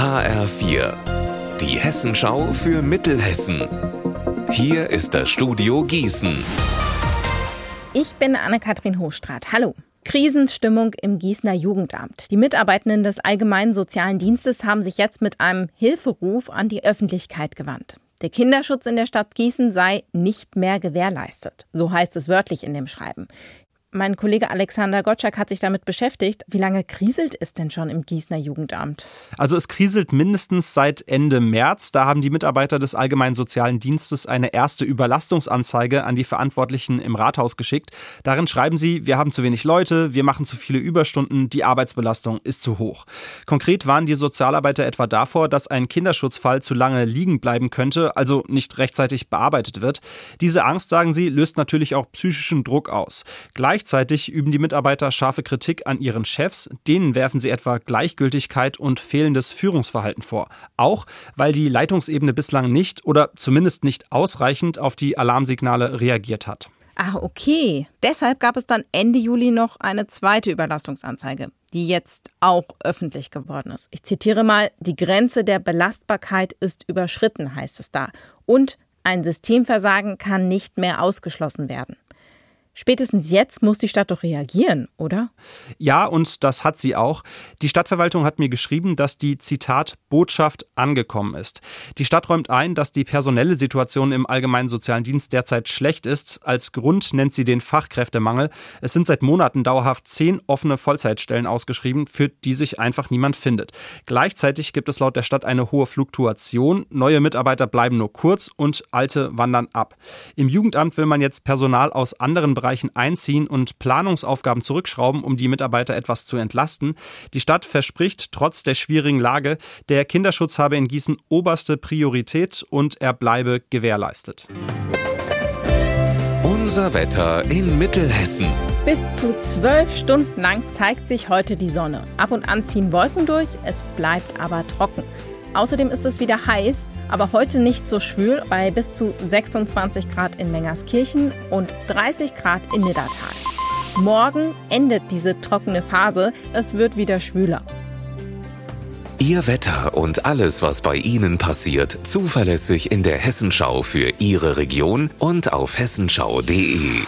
HR4, die Hessenschau für Mittelhessen. Hier ist das Studio Gießen. Ich bin Anne-Kathrin Hochstrat. Hallo. Krisenstimmung im Gießener Jugendamt. Die Mitarbeitenden des Allgemeinen Sozialen Dienstes haben sich jetzt mit einem Hilferuf an die Öffentlichkeit gewandt. Der Kinderschutz in der Stadt Gießen sei nicht mehr gewährleistet. So heißt es wörtlich in dem Schreiben. Mein Kollege Alexander Gottschalk hat sich damit beschäftigt. Wie lange kriselt es denn schon im Gießener Jugendamt? Also es kriselt mindestens seit Ende März. Da haben die Mitarbeiter des Allgemeinen Sozialen Dienstes eine erste Überlastungsanzeige an die Verantwortlichen im Rathaus geschickt. Darin schreiben sie, wir haben zu wenig Leute, wir machen zu viele Überstunden, die Arbeitsbelastung ist zu hoch. Konkret waren die Sozialarbeiter etwa davor, dass ein Kinderschutzfall zu lange liegen bleiben könnte, also nicht rechtzeitig bearbeitet wird. Diese Angst, sagen sie, löst natürlich auch psychischen Druck aus. Gleich Gleichzeitig üben die Mitarbeiter scharfe Kritik an ihren Chefs. Denen werfen sie etwa Gleichgültigkeit und fehlendes Führungsverhalten vor. Auch weil die Leitungsebene bislang nicht oder zumindest nicht ausreichend auf die Alarmsignale reagiert hat. Ah, okay. Deshalb gab es dann Ende Juli noch eine zweite Überlastungsanzeige, die jetzt auch öffentlich geworden ist. Ich zitiere mal, die Grenze der Belastbarkeit ist überschritten, heißt es da. Und ein Systemversagen kann nicht mehr ausgeschlossen werden. Spätestens jetzt muss die Stadt doch reagieren, oder? Ja, und das hat sie auch. Die Stadtverwaltung hat mir geschrieben, dass die Zitat Botschaft angekommen ist. Die Stadt räumt ein, dass die personelle Situation im allgemeinen sozialen Dienst derzeit schlecht ist. Als Grund nennt sie den Fachkräftemangel. Es sind seit Monaten dauerhaft zehn offene Vollzeitstellen ausgeschrieben, für die sich einfach niemand findet. Gleichzeitig gibt es laut der Stadt eine hohe Fluktuation. Neue Mitarbeiter bleiben nur kurz und alte wandern ab. Im Jugendamt will man jetzt Personal aus anderen Bereichen einziehen und Planungsaufgaben zurückschrauben, um die Mitarbeiter etwas zu entlasten. Die Stadt verspricht trotz der schwierigen Lage, der Kinderschutz habe in Gießen oberste Priorität und er bleibe gewährleistet. Unser Wetter in Mittelhessen. Bis zu zwölf Stunden lang zeigt sich heute die Sonne. Ab und an ziehen Wolken durch, es bleibt aber trocken. Außerdem ist es wieder heiß, aber heute nicht so schwül bei bis zu 26 Grad in Mengerskirchen und 30 Grad in Niddertal. Morgen endet diese trockene Phase, es wird wieder schwüler. Ihr Wetter und alles, was bei Ihnen passiert, zuverlässig in der Hessenschau für Ihre Region und auf hessenschau.de.